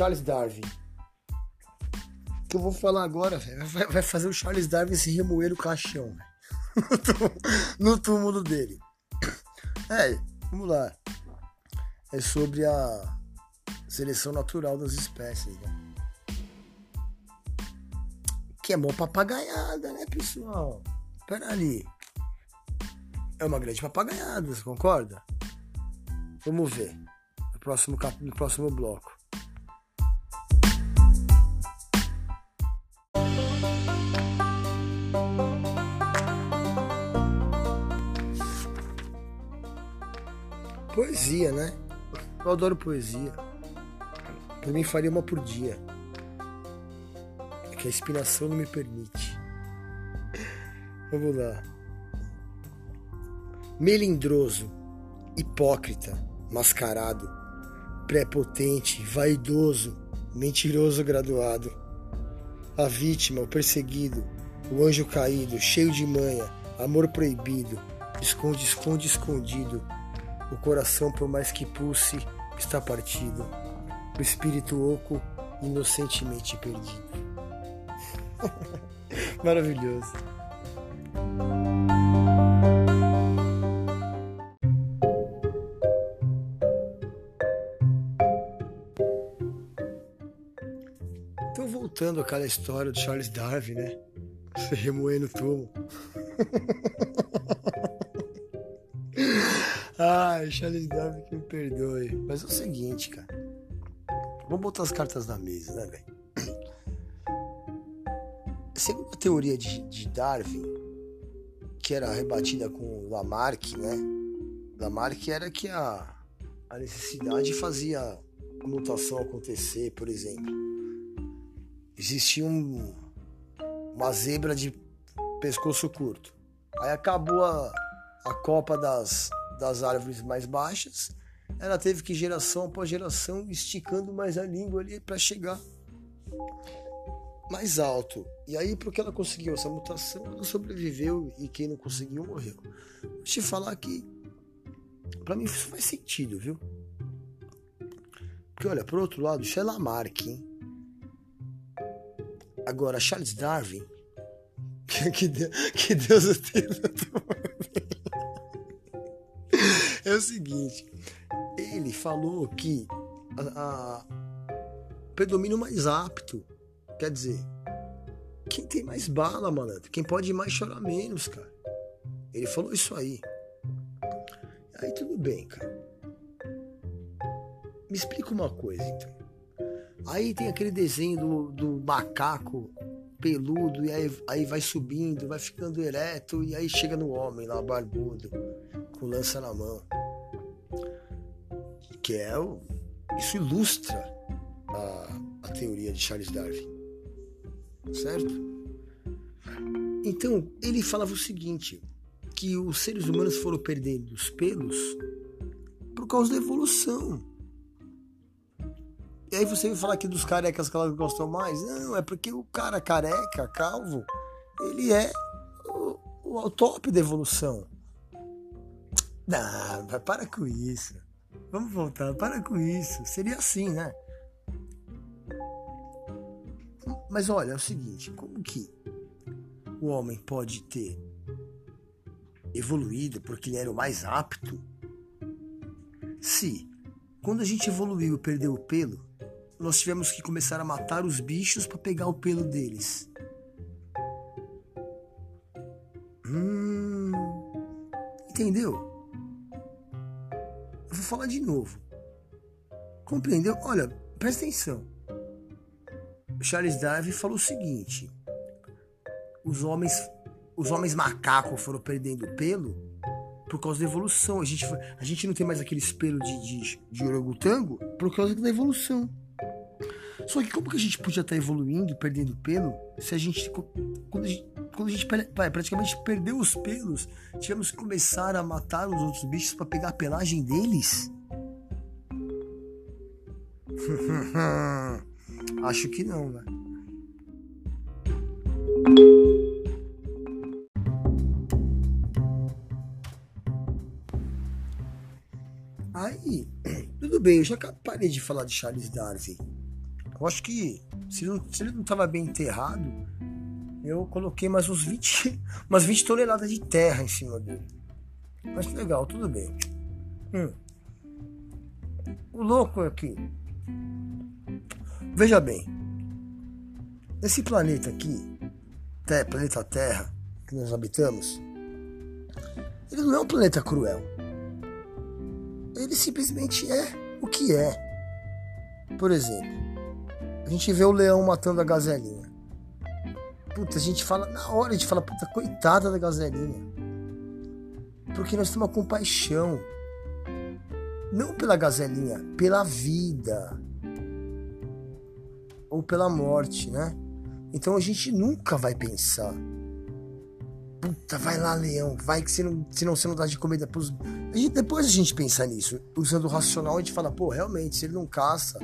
Charles Darwin. O que eu vou falar agora vai, vai, fazer o Charles Darwin se remoer o caixão no túmulo dele. É, vamos lá. É sobre a seleção natural das espécies, né? Que é mó papagaiada, né, pessoal? Pera ali. É uma grande papagaiada, você concorda? Vamos ver. No próximo, cap... no próximo bloco. Poesia, né? Eu adoro poesia. Pra mim faria uma por dia. É que a inspiração não me permite. Vamos lá. Melindroso, hipócrita, mascarado, prepotente, vaidoso, mentiroso graduado. A vítima, o perseguido, o anjo caído, cheio de manha, amor proibido, esconde, esconde, escondido. O coração, por mais que pulse, está partido. O espírito oco, inocentemente perdido. Maravilhoso. Então, voltando àquela história do Charles Darwin, né? Se remoendo o túmulo. Ai, Charles Darwin que me perdoe. Mas é o seguinte, cara. Vamos botar as cartas na mesa, né, velho? Segundo a teoria de, de, Darwin, que era rebatida com Lamarck, né? Lamarck era que a, a necessidade fazia a mutação acontecer, por exemplo. Existia um, uma zebra de pescoço curto. Aí acabou a, a Copa das, das árvores mais baixas, ela teve que geração após geração esticando mais a língua ali para chegar mais alto. E aí, porque ela conseguiu essa mutação, ela sobreviveu e quem não conseguiu morreu. Vou te falar que, para mim, isso faz sentido, viu? Porque, olha, por outro lado, isso é Lamarck, hein? Agora, Charles Darwin, que, Deus, que Deus o tenha é o seguinte, ele falou que a, a predomínio mais apto, quer dizer, quem tem mais bala, malandro, quem pode mais chorar menos, cara. Ele falou isso aí. Aí tudo bem, cara. Me explica uma coisa, então. Aí tem aquele desenho do, do macaco peludo, e aí, aí vai subindo, vai ficando ereto, e aí chega no homem lá, barbudo, com lança na mão. Que é o. Isso ilustra a, a teoria de Charles Darwin. Certo? Então, ele falava o seguinte: que os seres humanos foram perdendo os pelos por causa da evolução. E aí você vai falar aqui dos carecas que elas gostam mais? Não, é porque o cara careca, calvo, ele é o, o top da evolução. Não, para com isso. Vamos voltar, para com isso. Seria assim, né? Mas olha, é o seguinte, como que o homem pode ter evoluído porque ele era o mais apto se, quando a gente evoluiu e perdeu o pelo, nós tivemos que começar a matar os bichos para pegar o pelo deles. Hum, entendeu? Eu vou falar de novo. Compreendeu? Olha, presta atenção. Charles Darwin falou o seguinte: os homens, os homens macacos foram perdendo pelo por causa da evolução. A gente, a gente não tem mais aqueles pelos de, de, de orangotango por causa da evolução. Só que como que a gente podia estar evoluindo, perdendo pelo, se a gente. Quando a gente, quando a gente praticamente perdeu os pelos, tivemos que começar a matar os outros bichos para pegar a pelagem deles? Acho que não, né? Aí, tudo bem, eu já parei de falar de Charles Darwin Eu acho que se ele, não, se ele não tava bem enterrado, eu coloquei mais uns 20, umas 20 toneladas de terra em cima dele. Mas legal, tudo bem. Hum. O louco é que. Veja bem. Esse planeta aqui, planeta Terra, que nós habitamos, ele não é um planeta cruel. Ele simplesmente é o que é. Por exemplo, a gente vê o leão matando a gazelinha. Puta, a gente fala, na hora a gente fala, puta, coitada da gazelinha. Porque nós temos uma compaixão. Não pela gazelinha, pela vida. Ou pela morte, né? Então a gente nunca vai pensar. Puta, vai lá, leão, vai que senão, senão você não dá de comida pros. E depois a gente pensa nisso. Usando o racional, a gente fala, pô, realmente, se ele não caça,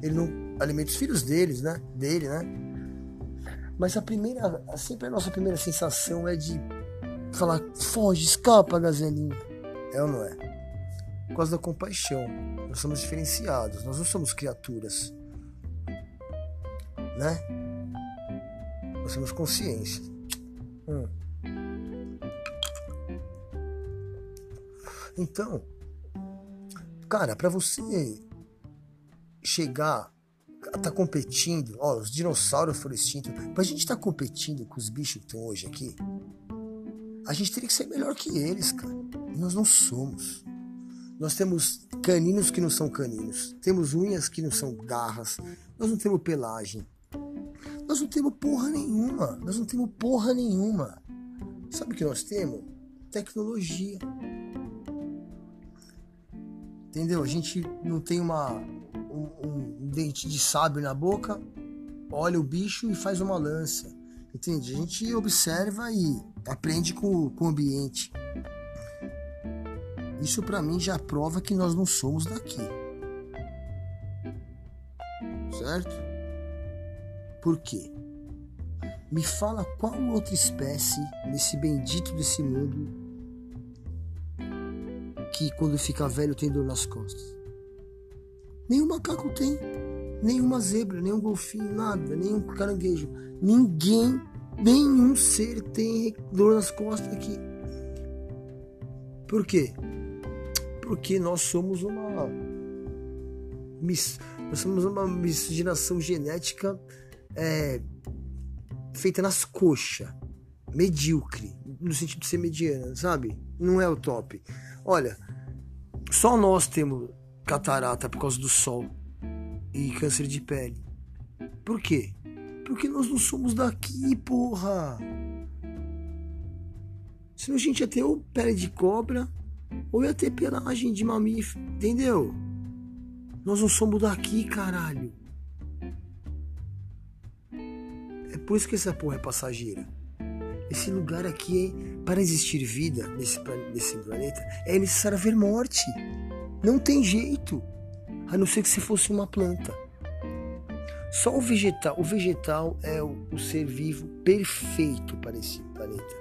ele não alimenta os filhos deles, né? Dele, né? Mas a primeira, sempre a nossa primeira sensação é de falar, foge, escapa, gazelinha. É ou não é? Por causa da compaixão. Nós somos diferenciados, nós não somos criaturas. Né? Nós temos consciência. Hum. Então, cara, para você chegar tá competindo, ó, os dinossauros foram extintos, pra gente estar tá competindo com os bichos que estão hoje aqui, a gente teria que ser melhor que eles, cara. E nós não somos. Nós temos caninos que não são caninos, temos unhas que não são garras, nós não temos pelagem, nós não temos porra nenhuma. Nós não temos porra nenhuma. Sabe o que nós temos? Tecnologia. Entendeu? A gente não tem uma, um, um dente de sábio na boca, olha o bicho e faz uma lança. Entende? A gente observa e aprende com, com o ambiente. Isso para mim já prova que nós não somos daqui. Certo? Por quê? Me fala qual outra espécie nesse bendito desse mundo que quando fica velho tem dor nas costas. Nenhum macaco tem, nenhuma zebra, nenhum golfinho, nada, nenhum caranguejo. Ninguém, nenhum ser tem dor nas costas aqui. Por quê? Porque nós somos uma nós somos uma miscigenação genética é, feita nas coxas, medíocre, no sentido de ser mediana, sabe? Não é o top. Olha, só nós temos catarata por causa do sol e câncer de pele. Por quê? Porque nós não somos daqui, porra. Senão a gente ia ter ou pele de cobra ou ia ter pelagem de mamífero, entendeu? Nós não somos daqui, caralho. É por isso que essa porra é passageira. Esse lugar aqui, é, para existir vida nesse, nesse planeta, é necessário haver morte. Não tem jeito. A não ser que se fosse uma planta. Só o vegetal. O vegetal é o, o ser vivo perfeito para esse planeta.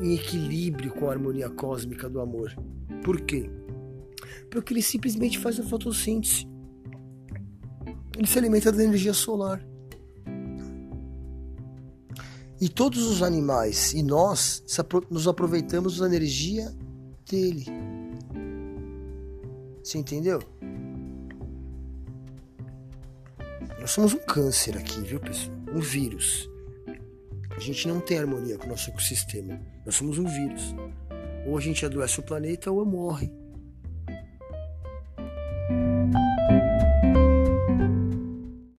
Em equilíbrio com a harmonia cósmica do amor. Por quê? Porque ele simplesmente faz a fotossíntese. Ele se alimenta da energia solar. E todos os animais e nós nos aproveitamos da energia dele. Você entendeu? Nós somos um câncer aqui, viu, pessoal? Um vírus. A gente não tem harmonia com o nosso ecossistema. Nós somos um vírus. Ou a gente adoece o planeta ou morre.